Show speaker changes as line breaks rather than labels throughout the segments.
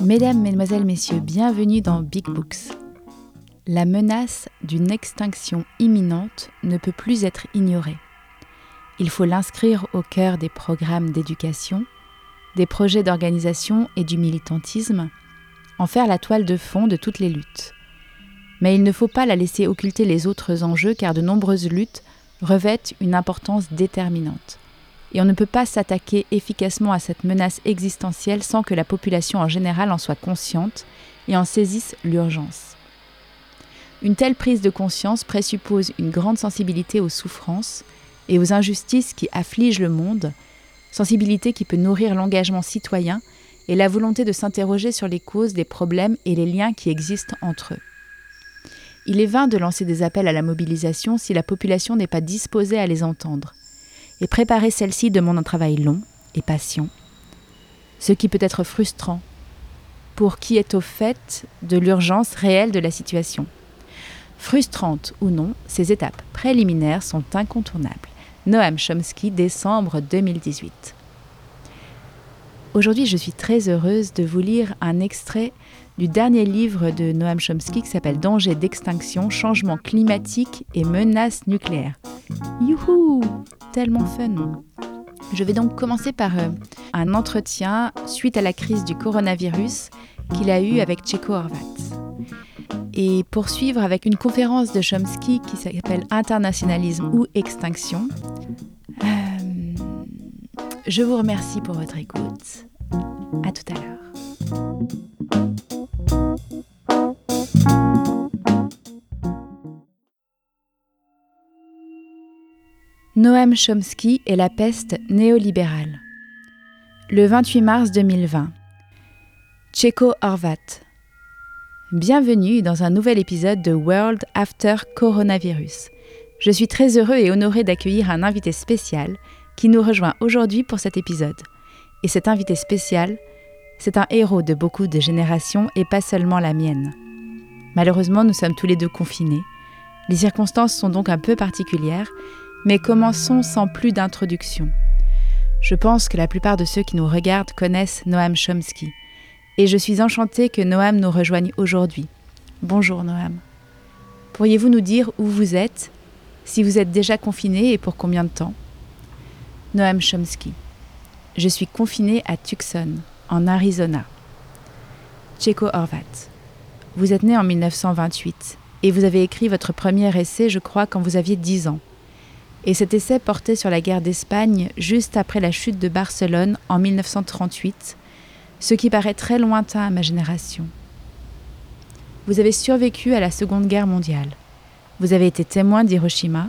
Mesdames, Mesdemoiselles, Messieurs, bienvenue dans Big Books. La menace d'une extinction imminente ne peut plus être ignorée. Il faut l'inscrire au cœur des programmes d'éducation, des projets d'organisation et du militantisme, en faire la toile de fond de toutes les luttes. Mais il ne faut pas la laisser occulter les autres enjeux car de nombreuses luttes revêtent une importance déterminante. Et on ne peut pas s'attaquer efficacement à cette menace existentielle sans que la population en général en soit consciente et en saisisse l'urgence. Une telle prise de conscience présuppose une grande sensibilité aux souffrances et aux injustices qui affligent le monde, sensibilité qui peut nourrir l'engagement citoyen et la volonté de s'interroger sur les causes des problèmes et les liens qui existent entre eux. Il est vain de lancer des appels à la mobilisation si la population n'est pas disposée à les entendre, et préparer celle-ci demande un travail long et patient, ce qui peut être frustrant pour qui est au fait de l'urgence réelle de la situation. Frustrantes ou non, ces étapes préliminaires sont incontournables. Noam Chomsky, décembre 2018. Aujourd'hui, je suis très heureuse de vous lire un extrait du dernier livre de Noam Chomsky qui s'appelle Danger d'extinction, changement climatique et menaces nucléaires. Youhou Tellement fun Je vais donc commencer par euh, un entretien suite à la crise du coronavirus qu'il a eu avec Tcheko Horvat et poursuivre avec une conférence de Chomsky qui s'appelle Internationalisme ou Extinction. Euh, je vous remercie pour votre écoute. À tout à l'heure. Noam Chomsky et la peste néolibérale. Le 28 mars 2020. Tcheko Horvat. Bienvenue dans un nouvel épisode de World After Coronavirus. Je suis très heureux et honoré d'accueillir un invité spécial qui nous rejoint aujourd'hui pour cet épisode. Et cet invité spécial, c'est un héros de beaucoup de générations et pas seulement la mienne. Malheureusement, nous sommes tous les deux confinés. Les circonstances sont donc un peu particulières, mais commençons sans plus d'introduction. Je pense que la plupart de ceux qui nous regardent connaissent Noam Chomsky et je suis enchantée que Noam nous rejoigne aujourd'hui. Bonjour Noam. Pourriez-vous nous dire où vous êtes, si vous êtes déjà confiné et pour combien de temps? Noam Chomsky. Je suis confiné à Tucson, en Arizona. Tcheko Horvat. Vous êtes né en 1928 et vous avez écrit votre premier essai, je crois, quand vous aviez 10 ans. Et cet essai portait sur la guerre d'Espagne juste après la chute de Barcelone en 1938 ce qui paraît très lointain à ma génération. Vous avez survécu à la Seconde Guerre mondiale. Vous avez été témoin d'Hiroshima.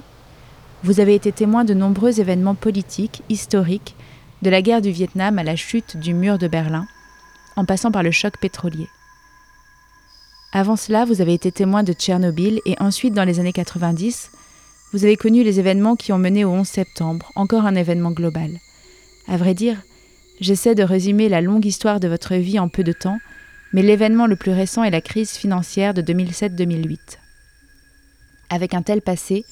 Vous avez été témoin de nombreux événements politiques, historiques, de la guerre du Vietnam à la chute du mur de Berlin, en passant par le choc pétrolier. Avant cela, vous avez été témoin de Tchernobyl et ensuite, dans les années 90, vous avez connu les événements qui ont mené au 11 septembre, encore un événement global. À vrai dire, J'essaie de résumer la longue histoire de votre vie en peu de temps, mais l'événement le plus récent est la crise financière de 2007-2008. Avec un tel passé,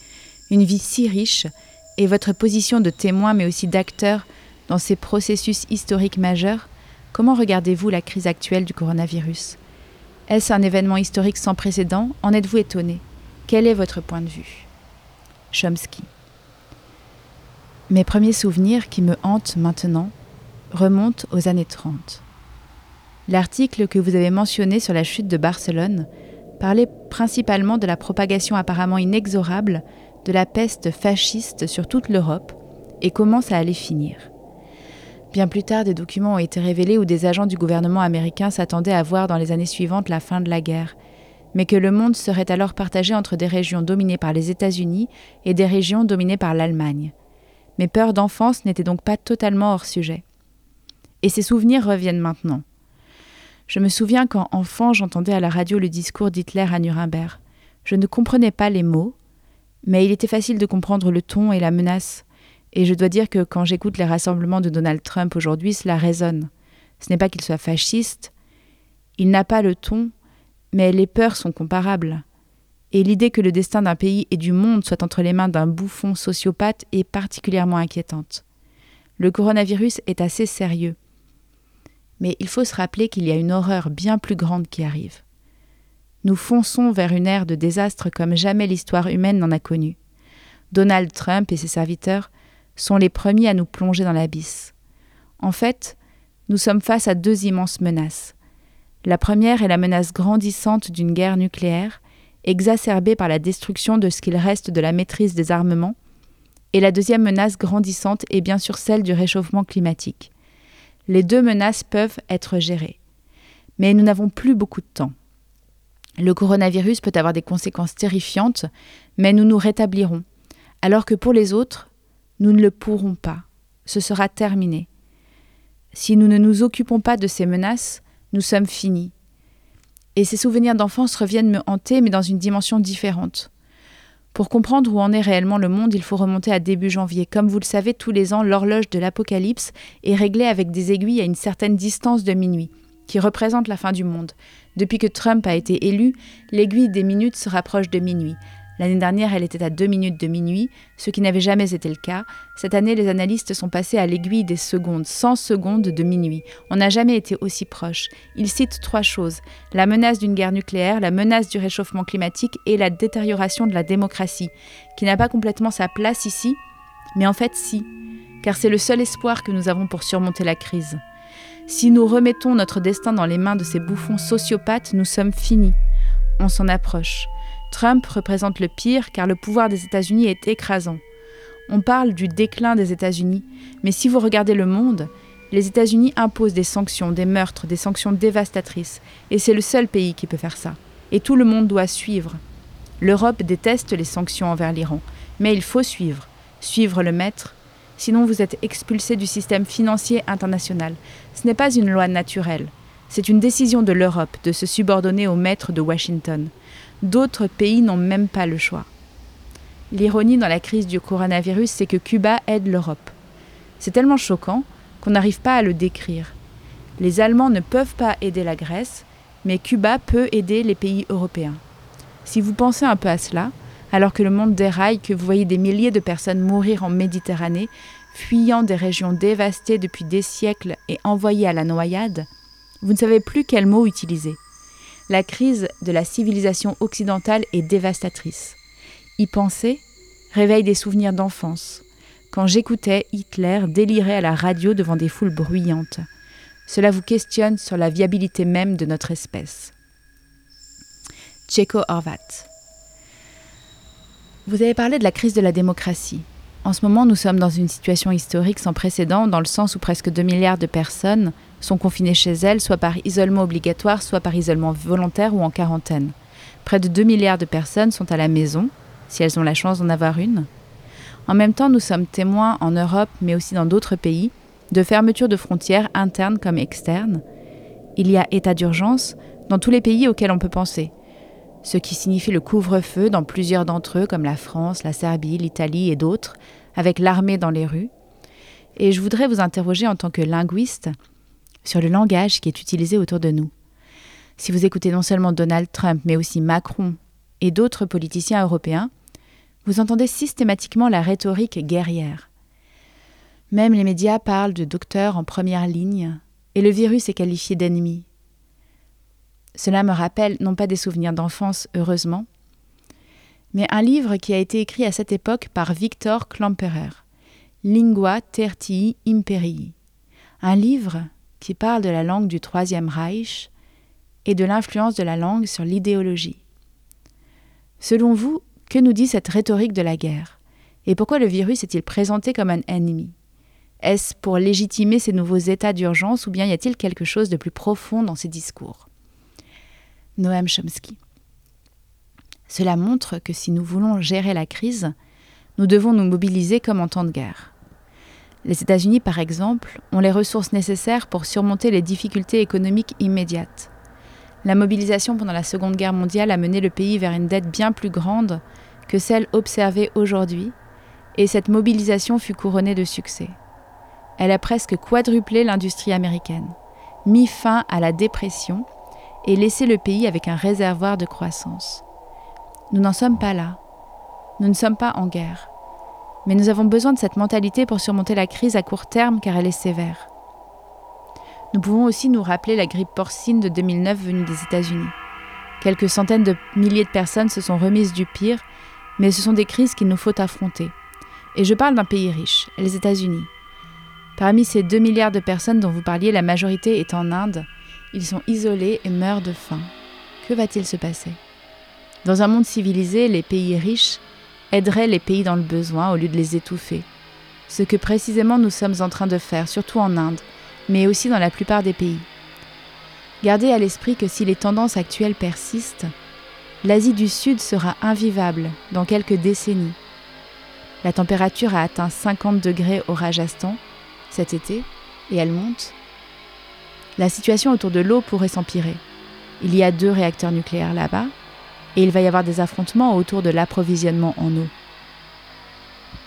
une vie si riche, et votre position de témoin mais aussi d'acteur dans ces processus historiques majeurs, comment regardez-vous la crise actuelle du coronavirus? Est-ce un événement historique sans précédent? En êtes-vous étonné? Quel est votre point de vue? Chomsky. Mes premiers souvenirs qui me hantent maintenant remonte aux années 30. L'article que vous avez mentionné sur la chute de Barcelone parlait principalement de la propagation apparemment inexorable de la peste fasciste sur toute l'Europe et comment ça allait finir. Bien plus tard, des documents ont été révélés où des agents du gouvernement américain s'attendaient à voir dans les années suivantes la fin de la guerre, mais que le monde serait alors partagé entre des régions dominées par les États-Unis et des régions dominées par l'Allemagne. Mes peurs d'enfance n'étaient donc pas totalement hors sujet. Et ces souvenirs reviennent maintenant. Je me souviens quand enfant j'entendais à la radio le discours d'Hitler à Nuremberg. Je ne comprenais pas les mots, mais il était facile de comprendre le ton et la menace. Et je dois dire que quand j'écoute les rassemblements de Donald Trump aujourd'hui, cela résonne. Ce n'est pas qu'il soit fasciste, il n'a pas le ton, mais les peurs sont comparables. Et l'idée que le destin d'un pays et du monde soit entre les mains d'un bouffon sociopathe est particulièrement inquiétante. Le coronavirus est assez sérieux. Mais il faut se rappeler qu'il y a une horreur bien plus grande qui arrive. Nous fonçons vers une ère de désastre comme jamais l'histoire humaine n'en a connu. Donald Trump et ses serviteurs sont les premiers à nous plonger dans l'abysse. En fait, nous sommes face à deux immenses menaces. La première est la menace grandissante d'une guerre nucléaire, exacerbée par la destruction de ce qu'il reste de la maîtrise des armements, et la deuxième menace grandissante est bien sûr celle du réchauffement climatique. Les deux menaces peuvent être gérées. Mais nous n'avons plus beaucoup de temps. Le coronavirus peut avoir des conséquences terrifiantes, mais nous nous rétablirons, alors que pour les autres, nous ne le pourrons pas. Ce sera terminé. Si nous ne nous occupons pas de ces menaces, nous sommes finis. Et ces souvenirs d'enfance reviennent me hanter, mais dans une dimension différente. Pour comprendre où en est réellement le monde, il faut remonter à début janvier. Comme vous le savez, tous les ans, l'horloge de l'Apocalypse est réglée avec des aiguilles à une certaine distance de minuit, qui représente la fin du monde. Depuis que Trump a été élu, l'aiguille des minutes se rapproche de minuit. L'année dernière, elle était à 2 minutes de minuit, ce qui n'avait jamais été le cas. Cette année, les analystes sont passés à l'aiguille des secondes, 100 secondes de minuit. On n'a jamais été aussi proche. Ils citent trois choses la menace d'une guerre nucléaire, la menace du réchauffement climatique et la détérioration de la démocratie, qui n'a pas complètement sa place ici, mais en fait si, car c'est le seul espoir que nous avons pour surmonter la crise. Si nous remettons notre destin dans les mains de ces bouffons sociopathes, nous sommes finis. On s'en approche. Trump représente le pire car le pouvoir des États-Unis est écrasant. On parle du déclin des États-Unis, mais si vous regardez le monde, les États-Unis imposent des sanctions, des meurtres, des sanctions dévastatrices, et c'est le seul pays qui peut faire ça. Et tout le monde doit suivre. L'Europe déteste les sanctions envers l'Iran, mais il faut suivre, suivre le maître, sinon vous êtes expulsé du système financier international. Ce n'est pas une loi naturelle, c'est une décision de l'Europe de se subordonner au maître de Washington. D'autres pays n'ont même pas le choix. L'ironie dans la crise du coronavirus, c'est que Cuba aide l'Europe. C'est tellement choquant qu'on n'arrive pas à le décrire. Les Allemands ne peuvent pas aider la Grèce, mais Cuba peut aider les pays européens. Si vous pensez un peu à cela, alors que le monde déraille, que vous voyez des milliers de personnes mourir en Méditerranée, fuyant des régions dévastées depuis des siècles et envoyées à la noyade, vous ne savez plus quel mot utiliser la crise de la civilisation occidentale est dévastatrice. Y penser réveille des souvenirs d'enfance, quand j'écoutais Hitler délirer à la radio devant des foules bruyantes. Cela vous questionne sur la viabilité même de notre espèce. Tcheko Horvat. Vous avez parlé de la crise de la démocratie. En ce moment, nous sommes dans une situation historique sans précédent, dans le sens où presque 2 milliards de personnes sont confinées chez elles, soit par isolement obligatoire, soit par isolement volontaire ou en quarantaine. Près de 2 milliards de personnes sont à la maison, si elles ont la chance d'en avoir une. En même temps, nous sommes témoins en Europe, mais aussi dans d'autres pays, de fermetures de frontières internes comme externes. Il y a état d'urgence dans tous les pays auxquels on peut penser, ce qui signifie le couvre-feu dans plusieurs d'entre eux, comme la France, la Serbie, l'Italie et d'autres, avec l'armée dans les rues. Et je voudrais vous interroger en tant que linguiste sur le langage qui est utilisé autour de nous. Si vous écoutez non seulement Donald Trump, mais aussi Macron et d'autres politiciens européens, vous entendez systématiquement la rhétorique guerrière. Même les médias parlent de docteurs en première ligne, et le virus est qualifié d'ennemi. Cela me rappelle non pas des souvenirs d'enfance, heureusement, mais un livre qui a été écrit à cette époque par Victor Klemperer, Lingua Tertii Imperii, un livre qui parle de la langue du Troisième Reich et de l'influence de la langue sur l'idéologie. Selon vous, que nous dit cette rhétorique de la guerre? Et pourquoi le virus est-il présenté comme un ennemi? Est-ce pour légitimer ces nouveaux états d'urgence ou bien y a-t-il quelque chose de plus profond dans ces discours? Noam Chomsky. Cela montre que si nous voulons gérer la crise, nous devons nous mobiliser comme en temps de guerre. Les États-Unis, par exemple, ont les ressources nécessaires pour surmonter les difficultés économiques immédiates. La mobilisation pendant la Seconde Guerre mondiale a mené le pays vers une dette bien plus grande que celle observée aujourd'hui, et cette mobilisation fut couronnée de succès. Elle a presque quadruplé l'industrie américaine, mis fin à la dépression et laissé le pays avec un réservoir de croissance. Nous n'en sommes pas là. Nous ne sommes pas en guerre. Mais nous avons besoin de cette mentalité pour surmonter la crise à court terme car elle est sévère. Nous pouvons aussi nous rappeler la grippe porcine de 2009 venue des États-Unis. Quelques centaines de milliers de personnes se sont remises du pire, mais ce sont des crises qu'il nous faut affronter. Et je parle d'un pays riche, les États-Unis. Parmi ces 2 milliards de personnes dont vous parliez, la majorité est en Inde. Ils sont isolés et meurent de faim. Que va-t-il se passer? Dans un monde civilisé, les pays riches aideraient les pays dans le besoin au lieu de les étouffer. Ce que précisément nous sommes en train de faire, surtout en Inde, mais aussi dans la plupart des pays. Gardez à l'esprit que si les tendances actuelles persistent, l'Asie du Sud sera invivable dans quelques décennies. La température a atteint 50 degrés au Rajasthan cet été et elle monte. La situation autour de l'eau pourrait s'empirer. Il y a deux réacteurs nucléaires là-bas et il va y avoir des affrontements autour de l'approvisionnement en eau.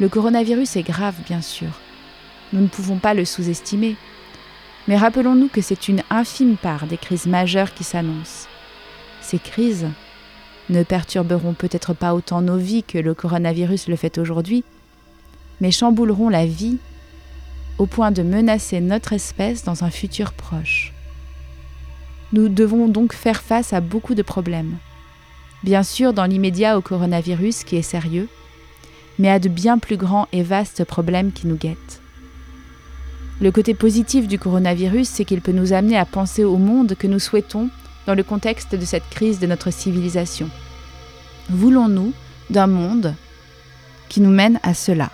Le coronavirus est grave, bien sûr. Nous ne pouvons pas le sous-estimer. Mais rappelons-nous que c'est une infime part des crises majeures qui s'annoncent. Ces crises ne perturberont peut-être pas autant nos vies que le coronavirus le fait aujourd'hui, mais chambouleront la vie au point de menacer notre espèce dans un futur proche. Nous devons donc faire face à beaucoup de problèmes. Bien sûr, dans l'immédiat au coronavirus qui est sérieux, mais à de bien plus grands et vastes problèmes qui nous guettent. Le côté positif du coronavirus, c'est qu'il peut nous amener à penser au monde que nous souhaitons dans le contexte de cette crise de notre civilisation. Voulons-nous d'un monde qui nous mène à cela?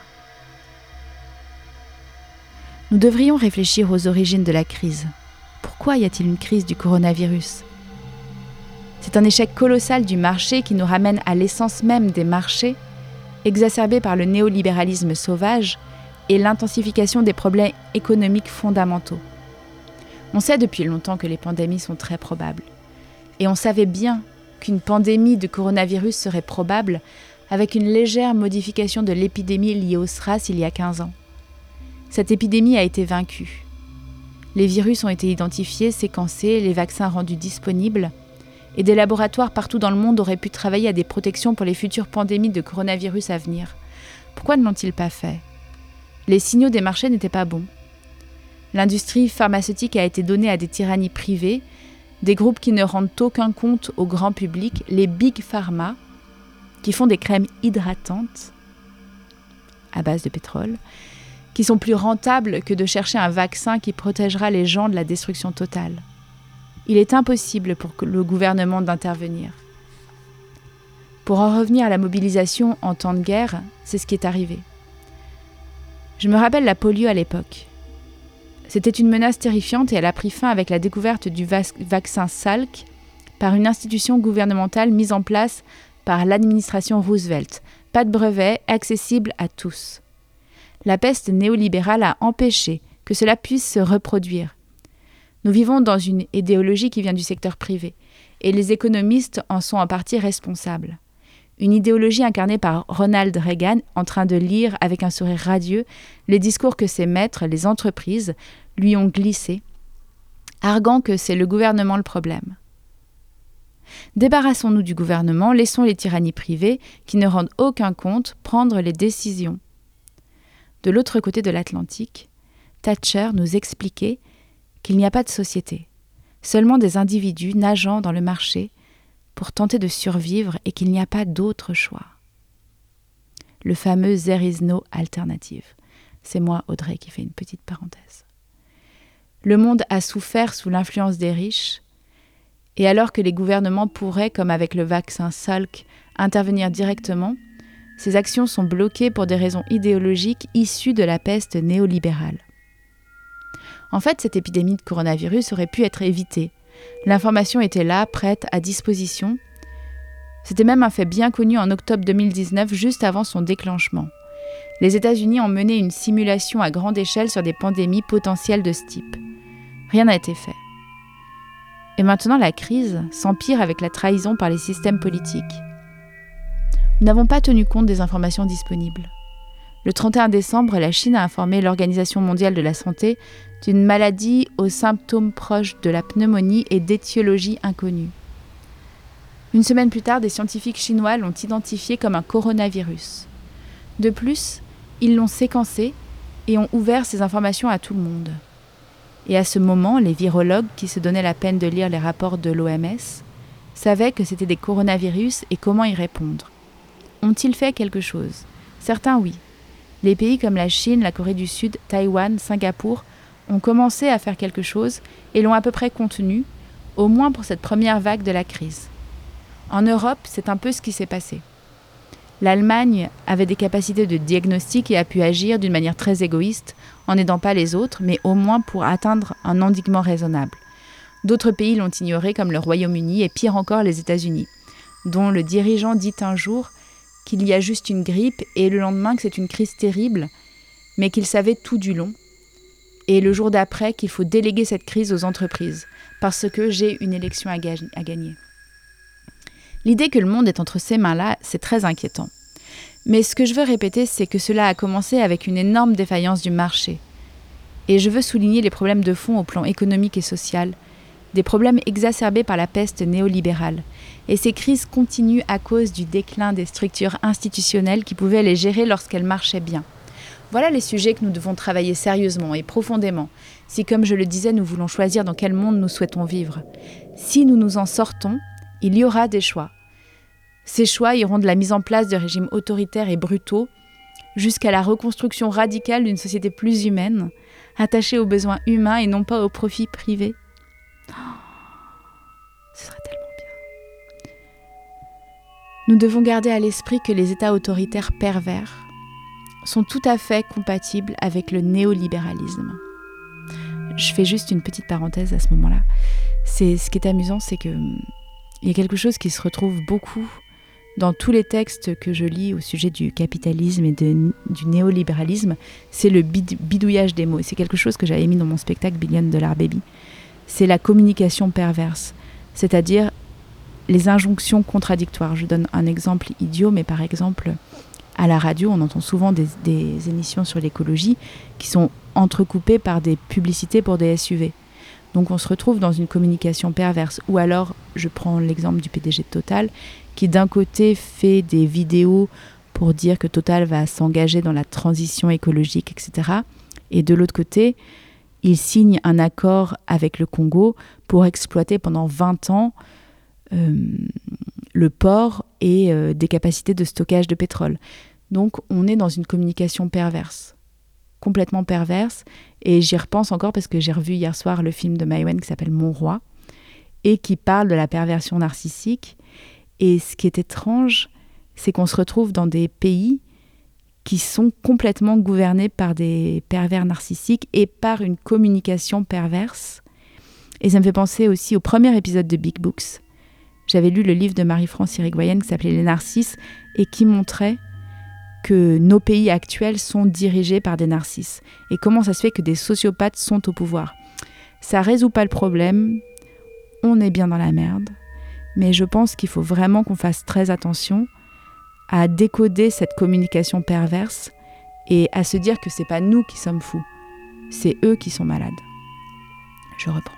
Nous devrions réfléchir aux origines de la crise. Pourquoi y a-t-il une crise du coronavirus? C'est un échec colossal du marché qui nous ramène à l'essence même des marchés, exacerbé par le néolibéralisme sauvage et l'intensification des problèmes économiques fondamentaux. On sait depuis longtemps que les pandémies sont très probables. Et on savait bien qu'une pandémie de coronavirus serait probable avec une légère modification de l'épidémie liée au SRAS il y a 15 ans. Cette épidémie a été vaincue. Les virus ont été identifiés, séquencés, les vaccins rendus disponibles, et des laboratoires partout dans le monde auraient pu travailler à des protections pour les futures pandémies de coronavirus à venir. Pourquoi ne l'ont-ils pas fait? Les signaux des marchés n'étaient pas bons. L'industrie pharmaceutique a été donnée à des tyrannies privées, des groupes qui ne rendent aucun compte au grand public, les big pharma, qui font des crèmes hydratantes à base de pétrole, qui sont plus rentables que de chercher un vaccin qui protégera les gens de la destruction totale. Il est impossible pour le gouvernement d'intervenir. Pour en revenir à la mobilisation en temps de guerre, c'est ce qui est arrivé. Je me rappelle la polio à l'époque. C'était une menace terrifiante et elle a pris fin avec la découverte du vaccin Salk par une institution gouvernementale mise en place par l'administration Roosevelt. Pas de brevet, accessible à tous. La peste néolibérale a empêché que cela puisse se reproduire. Nous vivons dans une idéologie qui vient du secteur privé, et les économistes en sont en partie responsables une idéologie incarnée par Ronald Reagan en train de lire avec un sourire radieux les discours que ses maîtres, les entreprises, lui ont glissés, arguant que c'est le gouvernement le problème. Débarrassons-nous du gouvernement, laissons les tyrannies privées, qui ne rendent aucun compte, prendre les décisions. De l'autre côté de l'Atlantique, Thatcher nous expliquait qu'il n'y a pas de société, seulement des individus nageant dans le marché pour tenter de survivre et qu'il n'y a pas d'autre choix. Le fameux There alternative. C'est moi, Audrey, qui fais une petite parenthèse. Le monde a souffert sous l'influence des riches, et alors que les gouvernements pourraient, comme avec le vaccin Salk, intervenir directement, ces actions sont bloquées pour des raisons idéologiques issues de la peste néolibérale. En fait, cette épidémie de coronavirus aurait pu être évitée L'information était là, prête, à disposition. C'était même un fait bien connu en octobre 2019, juste avant son déclenchement. Les États-Unis ont mené une simulation à grande échelle sur des pandémies potentielles de ce type. Rien n'a été fait. Et maintenant, la crise s'empire avec la trahison par les systèmes politiques. N'avons pas tenu compte des informations disponibles. Le 31 décembre, la Chine a informé l'Organisation mondiale de la santé d'une maladie aux symptômes proches de la pneumonie et d'étiologie inconnue. Une semaine plus tard, des scientifiques chinois l'ont identifié comme un coronavirus. De plus, ils l'ont séquencé et ont ouvert ces informations à tout le monde. Et à ce moment, les virologues qui se donnaient la peine de lire les rapports de l'OMS savaient que c'était des coronavirus et comment y répondre. Ont-ils fait quelque chose? Certains oui. Les pays comme la Chine, la Corée du Sud, Taïwan, Singapour ont commencé à faire quelque chose et l'ont à peu près contenu, au moins pour cette première vague de la crise. En Europe, c'est un peu ce qui s'est passé. L'Allemagne avait des capacités de diagnostic et a pu agir d'une manière très égoïste, en n'aidant pas les autres, mais au moins pour atteindre un endiguement raisonnable. D'autres pays l'ont ignoré, comme le Royaume-Uni et pire encore les États-Unis, dont le dirigeant dit un jour qu'il y a juste une grippe et le lendemain que c'est une crise terrible, mais qu'il savait tout du long, et le jour d'après qu'il faut déléguer cette crise aux entreprises, parce que j'ai une élection à, gagner. L'idée que le monde est entre ces mains-là, c'est très inquiétant. Mais ce que je veux répéter, c'est que cela a commencé avec une énorme défaillance du marché. Et je veux souligner les problèmes de fond au plan économique et social, des problèmes exacerbés par la peste néolibérale. Et ces crises continuent à cause du déclin des structures institutionnelles qui pouvaient les gérer lorsqu'elles marchaient bien. Voilà les sujets que nous devons travailler sérieusement et profondément, si comme je le disais, nous voulons choisir dans quel monde nous souhaitons vivre. Si nous nous en sortons, il y aura des choix. Ces choix iront de la mise en place de régimes autoritaires et brutaux jusqu'à la reconstruction radicale d'une société plus humaine, attachée aux besoins humains et non pas aux profits privés. Ce serait tellement bien. Nous devons garder à l'esprit que les États autoritaires pervers sont tout à fait compatibles avec le néolibéralisme. Je fais juste une petite parenthèse à ce moment-là. C'est ce qui est amusant, c'est que il y a quelque chose qui se retrouve beaucoup dans tous les textes que je lis au sujet du capitalisme et du néolibéralisme, c'est le bidouillage des mots. C'est quelque chose que j'avais mis dans mon spectacle Billion Dollar Baby. C'est la communication perverse, c'est-à-dire les injonctions contradictoires. Je donne un exemple idiot, mais par exemple, à la radio, on entend souvent des, émissions sur l'écologie qui sont entrecoupées par des publicités pour des SUV. Donc on se retrouve dans une communication perverse. Ou alors, je prends l'exemple du PDG de Total, qui d'un côté fait des vidéos pour dire que Total va s'engager dans la transition écologique, etc. Et de l'autre côté, il signe un accord avec le Congo pour exploiter pendant 20 ans euh, le port et euh, des capacités de stockage de pétrole. Donc on est dans une communication perverse complètement perverse. Et j'y repense encore parce que j'ai revu hier soir le film de Maïwen qui s'appelle Mon Roi et qui parle de la perversion narcissique. Et ce qui est étrange, c'est qu'on se retrouve dans des pays qui sont complètement gouvernés par des pervers narcissiques et par une communication perverse. Et ça me fait penser aussi au premier épisode de Big Books. J'avais lu le livre de Marie-France Irigoyen qui s'appelait Les Narcisses et qui montrait que nos pays actuels sont dirigés par des narcisses et comment ça se fait que des sociopathes sont au pouvoir. Ça résout pas le problème, on est bien dans la merde, mais je pense qu'il faut vraiment qu'on fasse très attention à décoder cette communication perverse et à se dire que c'est pas nous qui sommes fous, c'est eux qui sont malades. Je reprends.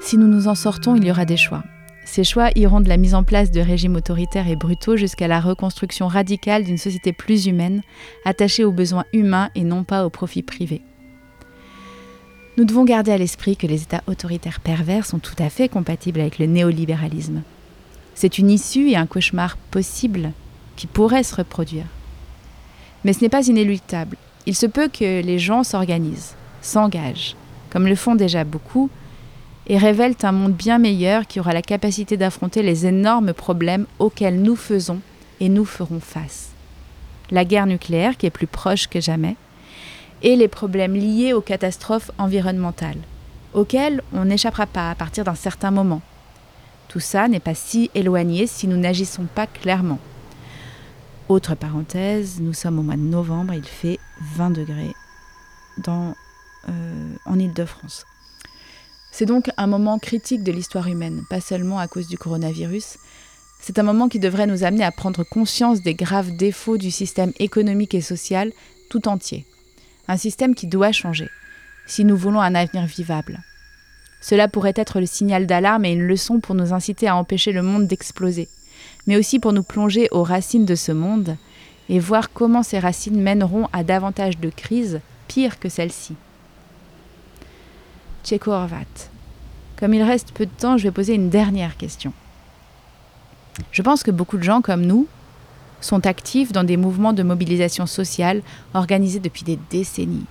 Si nous nous en sortons, il y aura des choix. Ces choix iront de la mise en place de régimes autoritaires et brutaux jusqu'à la reconstruction radicale d'une société plus humaine, attachée aux besoins humains et non pas aux profits privés. Nous devons garder à l'esprit que les États autoritaires pervers sont tout à fait compatibles avec le néolibéralisme. C'est une issue et un cauchemar possible qui pourrait se reproduire. Mais ce n'est pas inéluctable. Il se peut que les gens s'organisent, s'engagent, comme le font déjà beaucoup, et révèlent un monde bien meilleur qui aura la capacité d'affronter les énormes problèmes auxquels nous faisons et nous ferons face. La guerre nucléaire qui est plus proche que jamais, et les problèmes liés aux catastrophes environnementales, auxquels on n'échappera pas à partir d'un certain moment. Tout ça n'est pas si éloigné si nous n'agissons pas clairement. Autre parenthèse, nous sommes au mois de novembre, il fait 20 degrés euh, en Ile-de-France. C'est donc un moment critique de l'histoire humaine, pas seulement à cause du coronavirus. C'est un moment qui devrait nous amener à prendre conscience des graves défauts du système économique et social tout entier. Un système qui doit changer, si nous voulons un avenir vivable. Cela pourrait être le signal d'alarme et une leçon pour nous inciter à empêcher le monde d'exploser, mais aussi pour nous plonger aux racines de ce monde et voir comment ces racines mèneront à davantage de crises pires que celle-ci. Tcheko Comme il reste peu de temps, je vais poser une dernière question. Je pense que beaucoup de gens comme nous sont actifs dans des mouvements de mobilisation sociale organisés depuis des décennies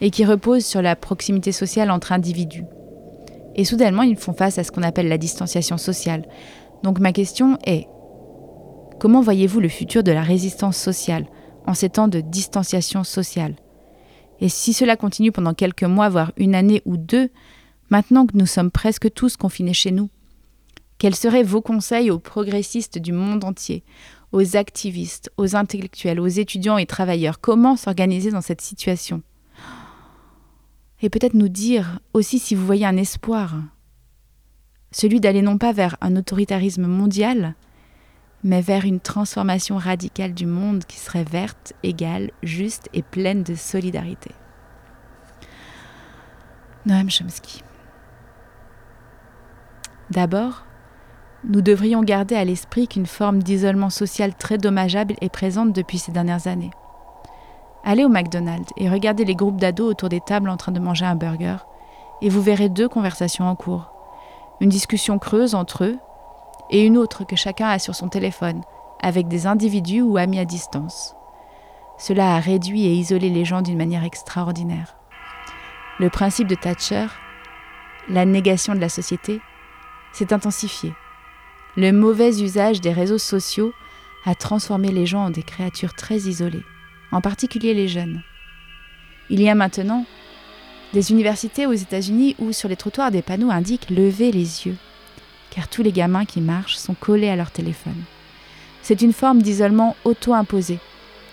et qui reposent sur la proximité sociale entre individus. Et soudainement, ils font face à ce qu'on appelle la distanciation sociale. Donc ma question est, comment voyez-vous le futur de la résistance sociale en ces temps de distanciation sociale? Et si cela continue pendant quelques mois, voire une année ou deux, maintenant que nous sommes presque tous confinés chez nous, quels seraient vos conseils aux progressistes du monde entier, aux activistes, aux intellectuels, aux étudiants et travailleurs? Comment s'organiser dans cette situation? Et peut-être nous dire aussi si vous voyez un espoir, celui d'aller non pas vers un autoritarisme mondial, mais vers une transformation radicale du monde qui serait verte, égale, juste et pleine de solidarité. Noam Chomsky. D'abord, nous devrions garder à l'esprit qu'une forme d'isolement social très dommageable est présente depuis ces dernières années. Allez au McDonald's et regardez les groupes d'ados autour des tables en train de manger un burger, et vous verrez deux conversations en cours. Une discussion creuse entre eux, et une autre que chacun a sur son téléphone, avec des individus ou amis à distance. Cela a réduit et isolé les gens d'une manière extraordinaire. Le principe de Thatcher, la négation de la société, s'est intensifié le mauvais usage des réseaux sociaux a transformé les gens en des créatures très isolées, en particulier les jeunes. Il y a maintenant des universités aux États-Unis où sur les trottoirs des panneaux indiquent Levez les yeux, car tous les gamins qui marchent sont collés à leur téléphone. C'est une forme d'isolement auto-imposé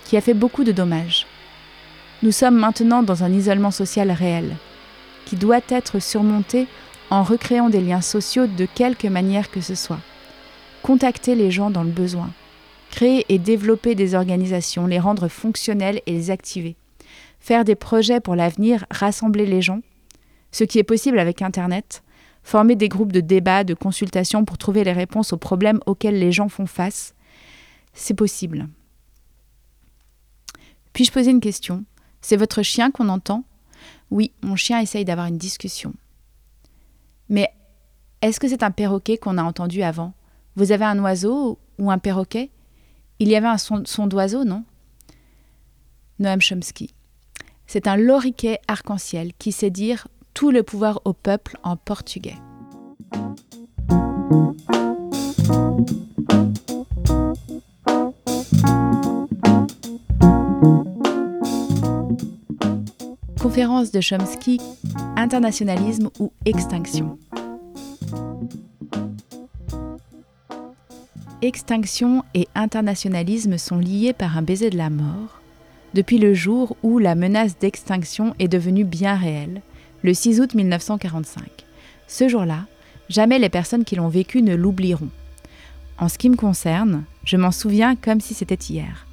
qui a fait beaucoup de dommages. Nous sommes maintenant dans un isolement social réel, qui doit être surmonté en recréant des liens sociaux de quelque manière que ce soit contacter les gens dans le besoin, créer et développer des organisations, les rendre fonctionnelles et les activer, faire des projets pour l'avenir, rassembler les gens, ce qui est possible avec Internet, former des groupes de débat, de consultation pour trouver les réponses aux problèmes auxquels les gens font face, c'est possible. Puis-je poser une question? C'est votre chien qu'on entend? Oui, mon chien essaye d'avoir une discussion. Mais est-ce que c'est un perroquet qu'on a entendu avant? Vous avez un oiseau ou un perroquet? Il y avait un son, d'oiseau, non? Noam Chomsky. C'est un loriquet arc-en-ciel qui sait dire tout le pouvoir au peuple en portugais. Conférence de Chomsky, internationalisme ou extinction. Extinction et internationalisme sont liés par un baiser de la mort, depuis le jour où la menace d'extinction est devenue bien réelle, le 6 août 1945. Ce jour-là, jamais les personnes qui l'ont vécu ne l'oublieront. En ce qui me concerne, je m'en souviens comme si c'était hier.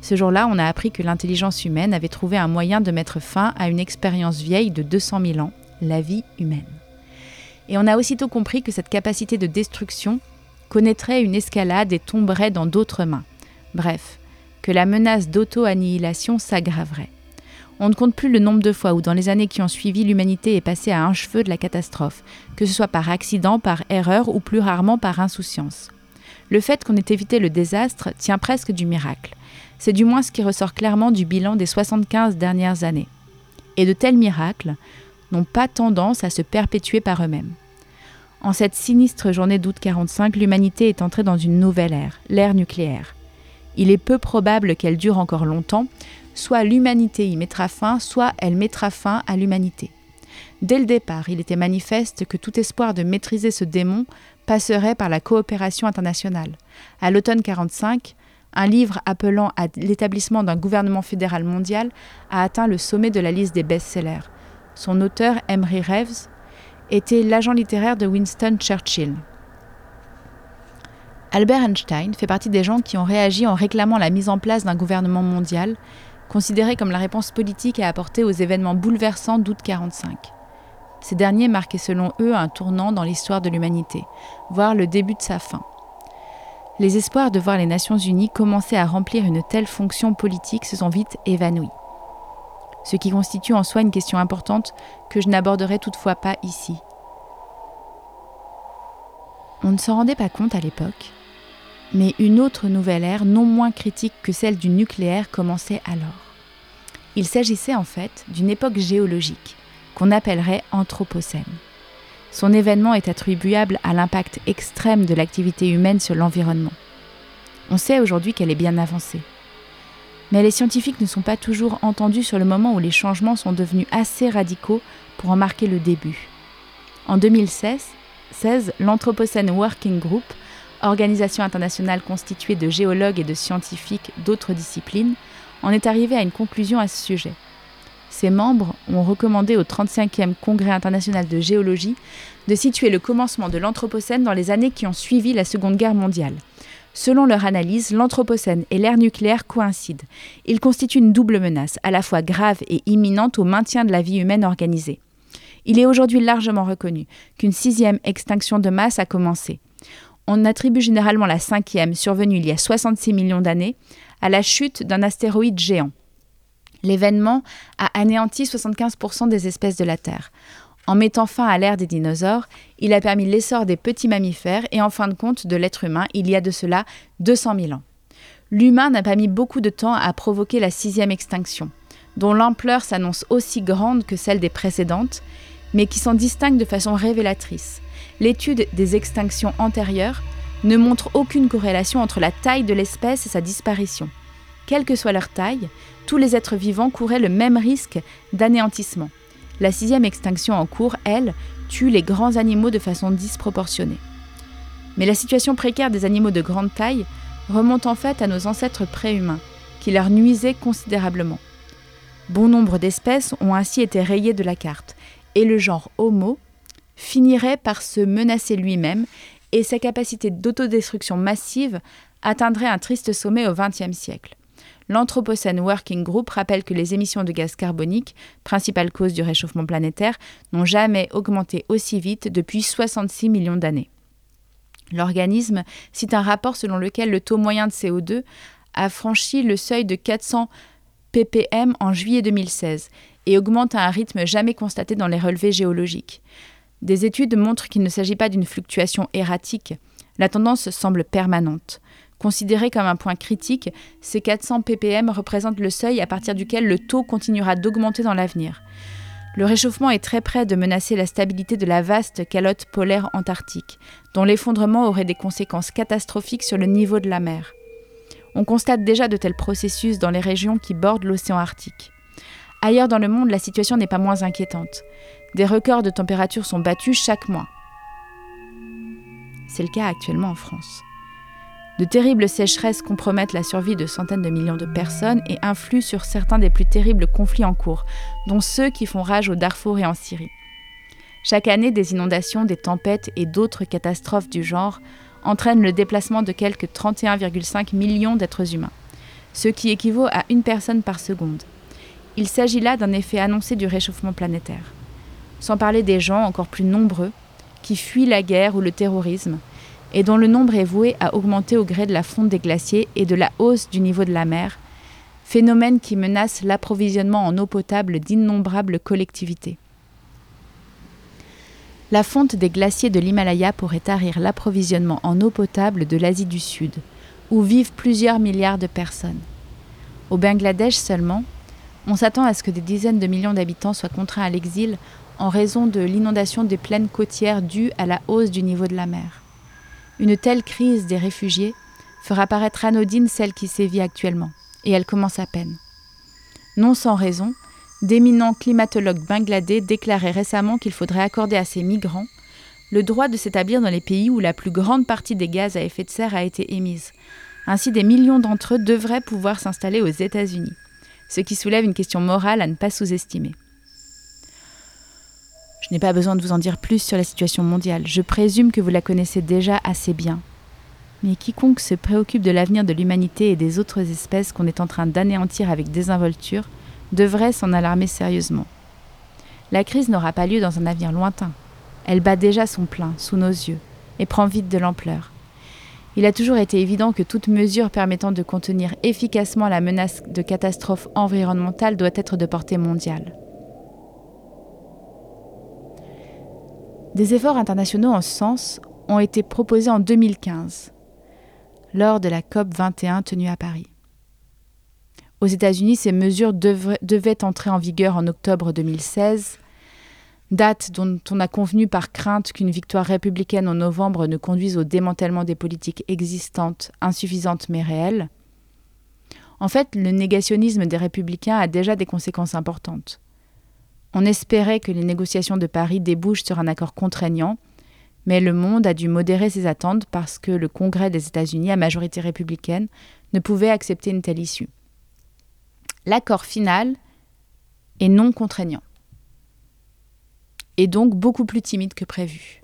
Ce jour-là, on a appris que l'intelligence humaine avait trouvé un moyen de mettre fin à une expérience vieille de 200 000 ans, la vie humaine. Et on a aussitôt compris que cette capacité de destruction connaîtrait une escalade et tomberait dans d'autres mains. Bref, que la menace d'auto-annihilation s'aggraverait. On ne compte plus le nombre de fois où dans les années qui ont suivi l'humanité est passée à un cheveu de la catastrophe, que ce soit par accident, par erreur ou plus rarement par insouciance. Le fait qu'on ait évité le désastre tient presque du miracle. C'est du moins ce qui ressort clairement du bilan des 75 dernières années. Et de tels miracles n'ont pas tendance à se perpétuer par eux-mêmes. En cette sinistre journée d'août 45, l'humanité est entrée dans une nouvelle ère, l'ère nucléaire. Il est peu probable qu'elle dure encore longtemps, soit l'humanité y mettra fin, soit elle mettra fin à l'humanité. Dès le départ, il était manifeste que tout espoir de maîtriser ce démon passerait par la coopération internationale. À l'automne 45, un livre appelant à l'établissement d'un gouvernement fédéral mondial a atteint le sommet de la liste des best-sellers. Son auteur, Emery Reeves, était l'agent littéraire de Winston Churchill. Albert Einstein fait partie des gens qui ont réagi en réclamant la mise en place d'un gouvernement mondial, considéré comme la réponse politique à apporter aux événements bouleversants d'août 1945. Ces derniers marquaient selon eux un tournant dans l'histoire de l'humanité, voire le début de sa fin. Les espoirs de voir les Nations Unies commencer à remplir une telle fonction politique se sont vite évanouis. Ce qui constitue en soi une question importante que je n'aborderai toutefois pas ici. On ne s'en rendait pas compte à l'époque, mais une autre nouvelle ère, non moins critique que celle du nucléaire, commençait alors. Il s'agissait en fait d'une époque géologique, qu'on appellerait Anthropocène. Son événement est attribuable à l'impact extrême de l'activité humaine sur l'environnement. On sait aujourd'hui qu'elle est bien avancée. Mais les scientifiques ne sont pas toujours entendus sur le moment où les changements sont devenus assez radicaux pour en marquer le début. En 2016, l'Anthropocène Working Group, organisation internationale constituée de géologues et de scientifiques d'autres disciplines, en est arrivé à une conclusion à ce sujet. Ses membres ont recommandé au 35e Congrès international de géologie de situer le commencement de l'Anthropocène dans les années qui ont suivi la Seconde Guerre mondiale. Selon leur analyse, l'Anthropocène et l'ère nucléaire coïncident. Ils constituent une double menace, à la fois grave et imminente au maintien de la vie humaine organisée. Il est aujourd'hui largement reconnu qu'une sixième extinction de masse a commencé. On attribue généralement la cinquième, survenue il y a 66 millions d'années, à la chute d'un astéroïde géant. L'événement a anéanti 75% des espèces de la Terre. En mettant fin à l'ère des dinosaures, il a permis l'essor des petits mammifères et en fin de compte de l'être humain il y a de cela 200 000 ans. L'humain n'a pas mis beaucoup de temps à provoquer la sixième extinction, dont l'ampleur s'annonce aussi grande que celle des précédentes, mais qui s'en distingue de façon révélatrice. L'étude des extinctions antérieures ne montre aucune corrélation entre la taille de l'espèce et sa disparition. Quelle que soit leur taille, tous les êtres vivants couraient le même risque d'anéantissement. La sixième extinction en cours, elle, tue les grands animaux de façon disproportionnée. Mais la situation précaire des animaux de grande taille remonte en fait à nos ancêtres préhumains, qui leur nuisaient considérablement. Bon nombre d'espèces ont ainsi été rayées de la carte, et le genre Homo finirait par se menacer lui-même et sa capacité d'autodestruction massive atteindrait un triste sommet au XXe siècle. L'Anthropocène Working Group rappelle que les émissions de gaz carbonique, principale cause du réchauffement planétaire, n'ont jamais augmenté aussi vite depuis 66 millions d'années. L'organisme cite un rapport selon lequel le taux moyen de CO2 a franchi le seuil de 400 ppm en juillet 2016 et augmente à un rythme jamais constaté dans les relevés géologiques. Des études montrent qu'il ne s'agit pas d'une fluctuation erratique. La tendance semble permanente. Considéré comme un point critique, ces 400 ppm représentent le seuil à partir duquel le taux continuera d'augmenter dans l'avenir. Le réchauffement est très près de menacer la stabilité de la vaste calotte polaire antarctique, dont l'effondrement aurait des conséquences catastrophiques sur le niveau de la mer. On constate déjà de tels processus dans les régions qui bordent l'océan Arctique. Ailleurs dans le monde, la situation n'est pas moins inquiétante. Des records de température sont battus chaque mois. C'est le cas actuellement en France. De terribles sécheresses compromettent la survie de centaines de millions de personnes et influent sur certains des plus terribles conflits en cours, dont ceux qui font rage au Darfour et en Syrie. Chaque année, des inondations, des tempêtes et d'autres catastrophes du genre entraînent le déplacement de quelques 31,5 millions d'êtres humains, ce qui équivaut à une personne par seconde. Il s'agit là d'un effet annoncé du réchauffement planétaire. Sans parler des gens encore plus nombreux qui fuient la guerre ou le terrorisme et dont le nombre est voué à augmenter au gré de la fonte des glaciers et de la hausse du niveau de la mer, phénomène qui menace l'approvisionnement en eau potable d'innombrables collectivités. La fonte des glaciers de l'Himalaya pourrait tarir l'approvisionnement en eau potable de l'Asie du Sud, où vivent plusieurs milliards de personnes. Au Bangladesh seulement, on s'attend à ce que des dizaines de millions d'habitants soient contraints à l'exil en raison de l'inondation des plaines côtières due à la hausse du niveau de la mer. Une telle crise des réfugiés fera paraître anodine celle qui sévit actuellement, et elle commence à peine. Non sans raison, d'éminents climatologues bangladais déclaraient récemment qu'il faudrait accorder à ces migrants le droit de s'établir dans les pays où la plus grande partie des gaz à effet de serre a été émise. Ainsi, des millions d'entre eux devraient pouvoir s'installer aux États-Unis, ce qui soulève une question morale à ne pas sous-estimer. Je n'ai pas besoin de vous en dire plus sur la situation mondiale, je présume que vous la connaissez déjà assez bien. Mais quiconque se préoccupe de l'avenir de l'humanité et des autres espèces qu'on est en train d'anéantir avec désinvolture devrait s'en alarmer sérieusement. La crise n'aura pas lieu dans un avenir lointain. Elle bat déjà son plein sous nos yeux et prend vite de l'ampleur. Il a toujours été évident que toute mesure permettant de contenir efficacement la menace de catastrophe environnementale doit être de portée mondiale. Des efforts internationaux en ce sens ont été proposés en 2015, lors de la COP 21 tenue à Paris. Aux États-Unis, ces mesures devaient entrer en vigueur en octobre 2016, date dont on a convenu par crainte qu'une victoire républicaine en novembre ne conduise au démantèlement des politiques existantes, insuffisantes mais réelles. En fait, le négationnisme des républicains a déjà des conséquences importantes. On espérait que les négociations de Paris débouchent sur un accord contraignant, mais le monde a dû modérer ses attentes parce que le Congrès des États-Unis, à majorité républicaine, ne pouvait accepter une telle issue. L'accord final est non contraignant, et donc beaucoup plus timide que prévu.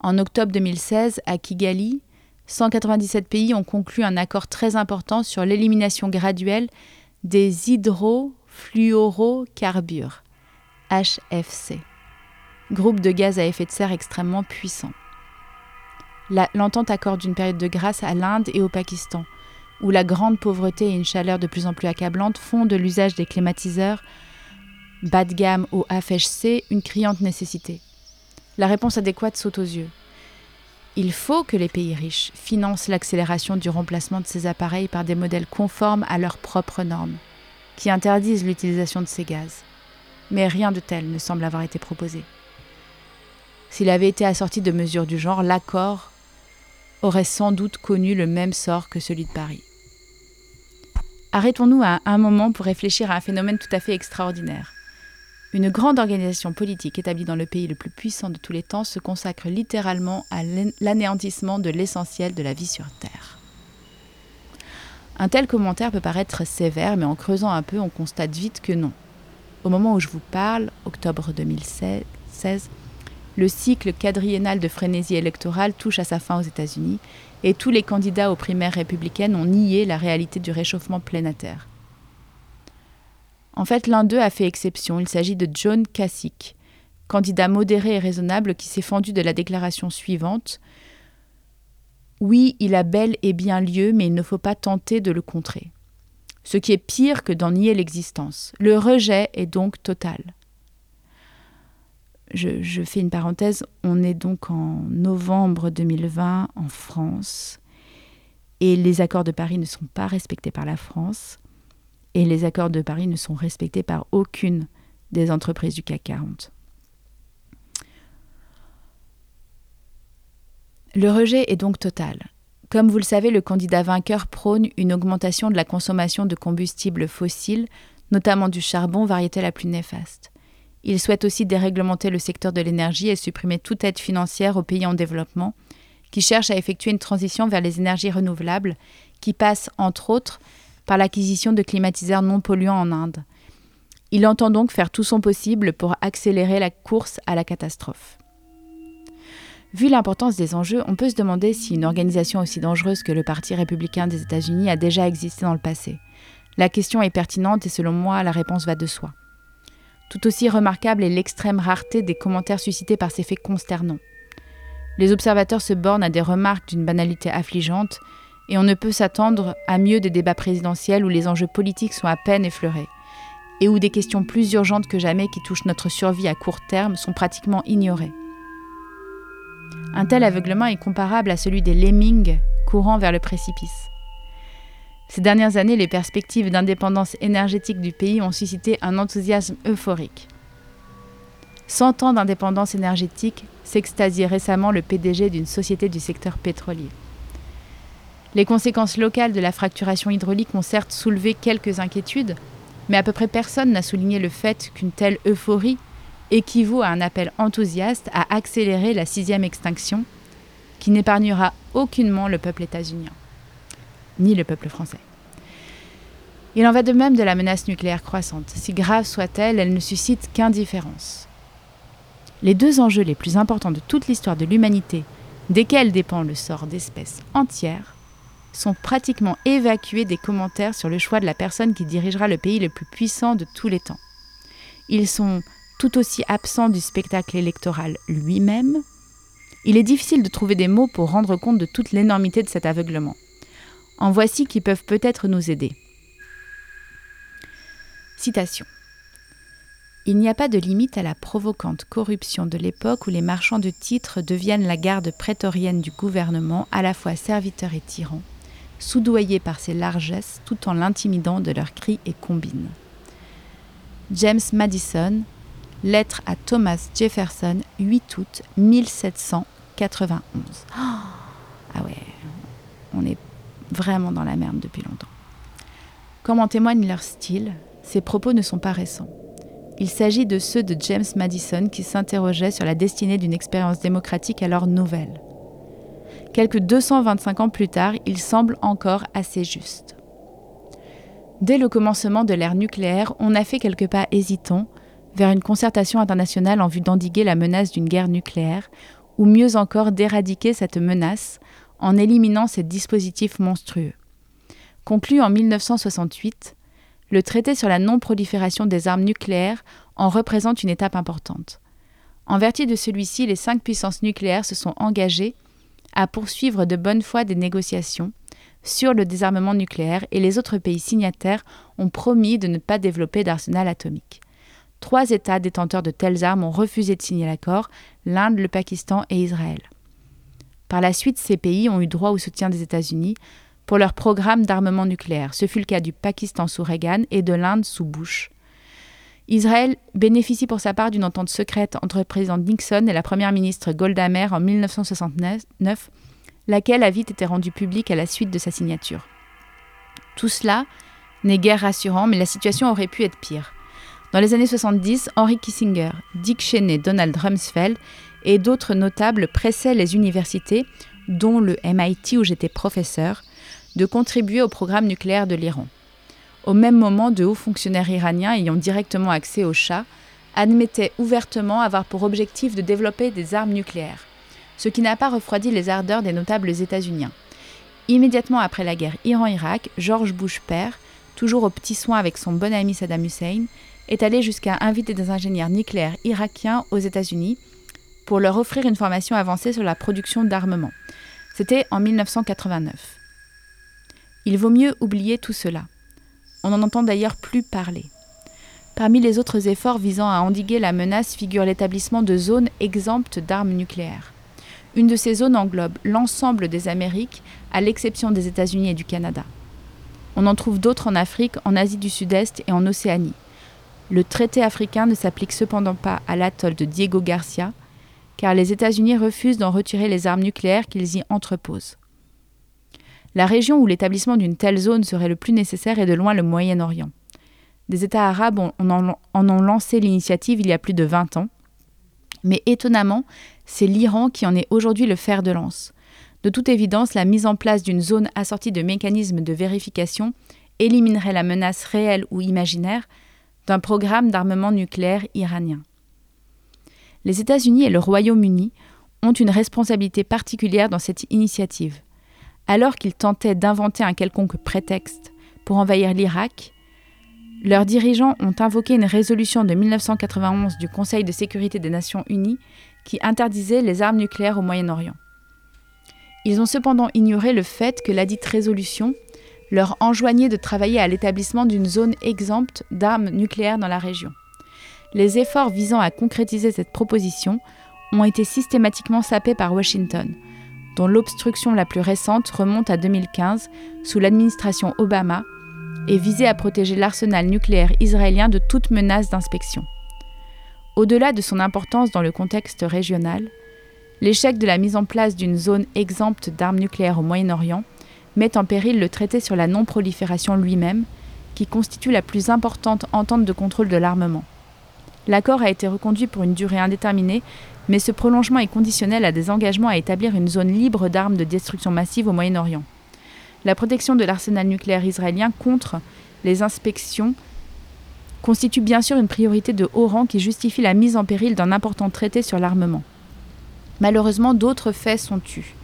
En octobre 2016, à Kigali, 197 pays ont conclu un accord très important sur l'élimination graduelle des hydrofluorocarbures, HFC groupe de gaz à effet de serre extrêmement puissant. L'entente accorde une période de grâce à l'Inde et au Pakistan, où la grande pauvreté et une chaleur de plus en plus accablante font de l'usage des climatiseurs bas de gamme au HFC une criante nécessité. La réponse adéquate saute aux yeux. Il faut que les pays riches financent l'accélération du remplacement de ces appareils par des modèles conformes à leurs propres normes, qui interdisent l'utilisation de ces gaz. Mais rien de tel ne semble avoir été proposé. S'il avait été assorti de mesures du genre, l'accord aurait sans doute connu le même sort que celui de Paris. Arrêtons-nous à un moment pour réfléchir à un phénomène tout à fait extraordinaire. Une grande organisation politique établie dans le pays le plus puissant de tous les temps se consacre littéralement à l'anéantissement de l'essentiel de la vie sur Terre. Un tel commentaire peut paraître sévère, mais en creusant un peu, on constate vite que non. Au moment où je vous parle, octobre 2016, le cycle quadriennal de frénésie électorale touche à sa fin aux États-Unis et tous les candidats aux primaires républicaines ont nié la réalité du réchauffement planétaire. En fait, l'un d'eux a fait exception. Il s'agit de John Kasich, candidat modéré et raisonnable qui s'est fendu de la déclaration suivante Oui, il a bel et bien lieu, mais il ne faut pas tenter de le contrer. Ce qui est pire que d'en nier l'existence. Le rejet est donc total je, fais une parenthèse, on est donc en novembre 2020 en France et les accords de Paris ne sont pas respectés par la France et les accords de Paris ne sont respectés par aucune des entreprises du CAC 40. Le rejet est donc total. Comme vous le savez, le candidat vainqueur prône une augmentation de la consommation de combustibles fossiles, notamment du charbon, variété la plus néfaste. Il souhaite aussi déréglementer le secteur de l'énergie et supprimer toute aide financière aux pays en développement qui cherchent à effectuer une transition vers les énergies renouvelables qui passe, entre autres, par l'acquisition de climatiseurs non polluants en Inde. Il entend donc faire tout son possible pour accélérer la course à la catastrophe. Vu l'importance des enjeux, on peut se demander si une organisation aussi dangereuse que le Parti républicain des États-Unis a déjà existé dans le passé. La question est pertinente et selon moi, la réponse va de soi. Tout aussi remarquable est l'extrême rareté des commentaires suscités par ces faits consternants. Les observateurs se bornent à des remarques d'une banalité affligeante, et on ne peut s'attendre à mieux des débats présidentiels où les enjeux politiques sont à peine effleurés, et où des questions plus urgentes que jamais qui touchent notre survie à court terme sont pratiquement ignorées. Un tel aveuglement est comparable à celui des lemmings courant vers le précipice. Ces dernières années, les perspectives d'indépendance énergétique du pays ont suscité un enthousiasme euphorique. Cent ans d'indépendance énergétique, s'extasiait récemment le PDG d'une société du secteur pétrolier. Les conséquences locales de la fracturation hydraulique ont certes soulevé quelques inquiétudes, mais à peu près personne n'a souligné le fait qu'une telle euphorie équivaut à un appel enthousiaste à accélérer la sixième extinction, qui n'épargnera aucunement le peuple états-unien ni le peuple français. Il en va de même de la menace nucléaire croissante. Si grave soit-elle, elle ne suscite qu'indifférence. Les deux enjeux les plus importants de toute l'histoire de l'humanité, desquels dépend le sort d'espèces entières, sont pratiquement évacués des commentaires sur le choix de la personne qui dirigera le pays le plus puissant de tous les temps. Ils sont tout aussi absents du spectacle électoral lui-même. Il est difficile de trouver des mots pour rendre compte de toute l'énormité de cet aveuglement. En voici qui peuvent peut-être nous aider. Citation. Il n'y a pas de limite à la provocante corruption de l'époque où les marchands de titres deviennent la garde prétorienne du gouvernement, à la fois serviteurs et tyrans, soudoyés par ses largesses tout en l'intimidant de leurs cris et combines. James Madison, lettre à Thomas Jefferson, 8 août 1791. ah ouais, on est vraiment dans la merde depuis longtemps. Comme en témoigne leur style, ces propos ne sont pas récents. Il s'agit de ceux de James Madison qui s'interrogeait sur la destinée d'une expérience démocratique alors nouvelle. Quelques 225 ans plus tard, il semble encore assez juste. Dès le commencement de l'ère nucléaire, on a fait quelques pas hésitants vers une concertation internationale en vue d'endiguer la menace d'une guerre nucléaire, ou mieux encore d'éradiquer cette menace en éliminant ces dispositifs monstrueux. Conclu en 1968, le traité sur la non-prolifération des armes nucléaires en représente une étape importante. En vertu de celui-ci, les cinq puissances nucléaires se sont engagées à poursuivre de bonne foi des négociations sur le désarmement nucléaire et les autres pays signataires ont promis de ne pas développer d'arsenal atomique. Trois États détenteurs de telles armes ont refusé de signer l'accord, l'Inde, le Pakistan et Israël. Par la suite, ces pays ont eu droit au soutien des États-Unis, pour leur programme d'armement nucléaire. Ce fut le cas du Pakistan sous Reagan et de l'Inde sous Bush. Israël bénéficie pour sa part d'une entente secrète entre le président Nixon et la première ministre Golda Meir en 1969, laquelle a vite été rendue publique à la suite de sa signature. Tout cela n'est guère rassurant, mais la situation aurait pu être pire. Dans les années 70, Henry Kissinger, Dick Cheney, Donald Rumsfeld et d'autres notables pressaient les universités, dont le MIT où j'étais professeur, de contribuer au programme nucléaire de l'Iran. Au même moment, de hauts fonctionnaires iraniens ayant directement accès au Shah admettaient ouvertement avoir pour objectif de développer des armes nucléaires, ce qui n'a pas refroidi les ardeurs des notables états-uniens. Immédiatement après la guerre Iran-Irak, George Bush père, toujours au petit soin avec son bon ami Saddam Hussein, est allé jusqu'à inviter des ingénieurs nucléaires irakiens aux États-Unis pour leur offrir une formation avancée sur la production d'armement. C'était en 1989. Il vaut mieux oublier tout cela. On n'en entend d'ailleurs plus parler. Parmi les autres efforts visant à endiguer la menace figure l'établissement de zones exemptes d'armes nucléaires. Une de ces zones englobe l'ensemble des Amériques, à l'exception des États-Unis et du Canada. On en trouve d'autres en Afrique, en Asie du Sud-Est et en Océanie. Le traité africain ne s'applique cependant pas à l'atoll de Diego Garcia, car les États-Unis refusent d'en retirer les armes nucléaires qu'ils y entreposent. La région où l'établissement d'une telle zone serait le plus nécessaire est de loin le Moyen-Orient. Des États arabes en, ont lancé l'initiative il y a plus de 20 ans, mais étonnamment, c'est l'Iran qui en est aujourd'hui le fer de lance. De toute évidence, la mise en place d'une zone assortie de mécanismes de vérification éliminerait la menace réelle ou imaginaire d'un programme d'armement nucléaire iranien. Les États-Unis et le Royaume-Uni ont une responsabilité particulière dans cette initiative. Alors qu'ils tentaient d'inventer un quelconque prétexte pour envahir l'Irak, leurs dirigeants ont invoqué une résolution de 1991 du Conseil de sécurité des Nations Unies qui interdisait les armes nucléaires au Moyen-Orient. Ils ont cependant ignoré le fait que ladite résolution leur enjoignait de travailler à l'établissement d'une zone exempte d'armes nucléaires dans la région. Les efforts visant à concrétiser cette proposition ont été systématiquement sapés par Washington, dont l'obstruction la plus récente remonte à 2015 sous l'administration Obama et visait à protéger l'arsenal nucléaire israélien de toute menace d'inspection. Au-delà de son importance dans le contexte régional, l'échec de la mise en place d'une zone exempte d'armes nucléaires au Moyen-Orient met en péril le traité sur la non-prolifération lui-même, qui constitue la plus importante entente de contrôle de l'armement. L'accord a été reconduit pour une durée indéterminée mais ce prolongement est conditionnel à des engagements à établir une zone libre d'armes de destruction massive au Moyen-Orient. La protection de l'arsenal nucléaire israélien contre les inspections constitue bien sûr une priorité de haut rang qui justifie la mise en péril d'un important traité sur l'armement. Malheureusement, d'autres faits sont tus.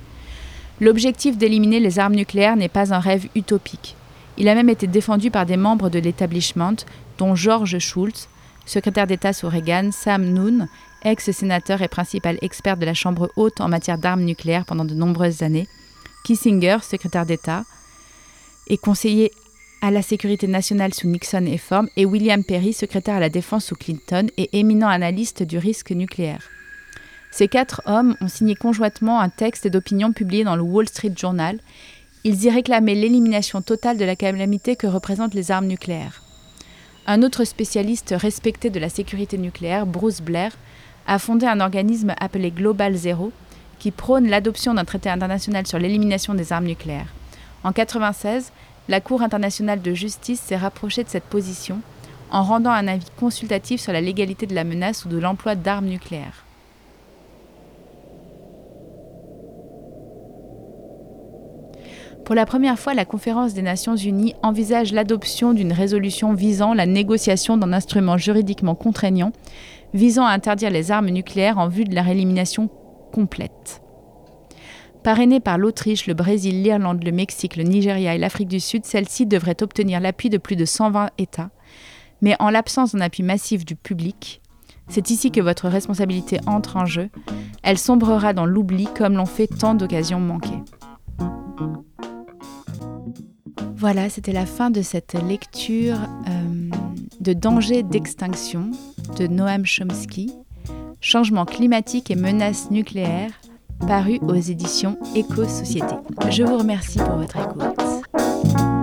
L'objectif d'éliminer les armes nucléaires n'est pas un rêve utopique. Il a même été défendu par des membres de l'établissement, dont George Schultz, secrétaire d'État sous Reagan, Sam Noon, ex-sénateur et principal expert de la Chambre haute en matière d'armes nucléaires pendant de nombreuses années, Kissinger, secrétaire d'État, et conseiller à la sécurité nationale sous Nixon et Form, et William Perry, secrétaire à la défense sous Clinton et éminent analyste du risque nucléaire. Ces quatre hommes ont signé conjointement un texte d'opinion publié dans le Wall Street Journal. Ils y réclamaient l'élimination totale de la calamité que représentent les armes nucléaires. Un autre spécialiste respecté de la sécurité nucléaire, Bruce Blair, a fondé un organisme appelé Global Zero, qui prône l'adoption d'un traité international sur l'élimination des armes nucléaires. En 1996, la Cour internationale de justice s'est rapprochée de cette position en rendant un avis consultatif sur la légalité de la menace ou de l'emploi d'armes nucléaires. Pour la première fois, la Conférence des Nations Unies envisage l'adoption d'une résolution visant la négociation d'un instrument juridiquement contraignant visant à interdire les armes nucléaires en vue de leur élimination complète. Parrainée par l'Autriche, le Brésil, l'Irlande, le Mexique, le Nigeria et l'Afrique du Sud, celle-ci devrait obtenir l'appui de plus de 120 États. Mais en l'absence d'un appui massif du public, c'est ici que votre responsabilité entre en jeu. Elle sombrera dans l'oubli comme l'ont fait tant d'occasions manquées. Voilà, c'était la fin de cette lecture euh, de Danger d'extinction de Noam Chomsky, Changement climatique et menaces nucléaires, paru aux éditions Éco-Société. Je vous remercie pour votre écoute.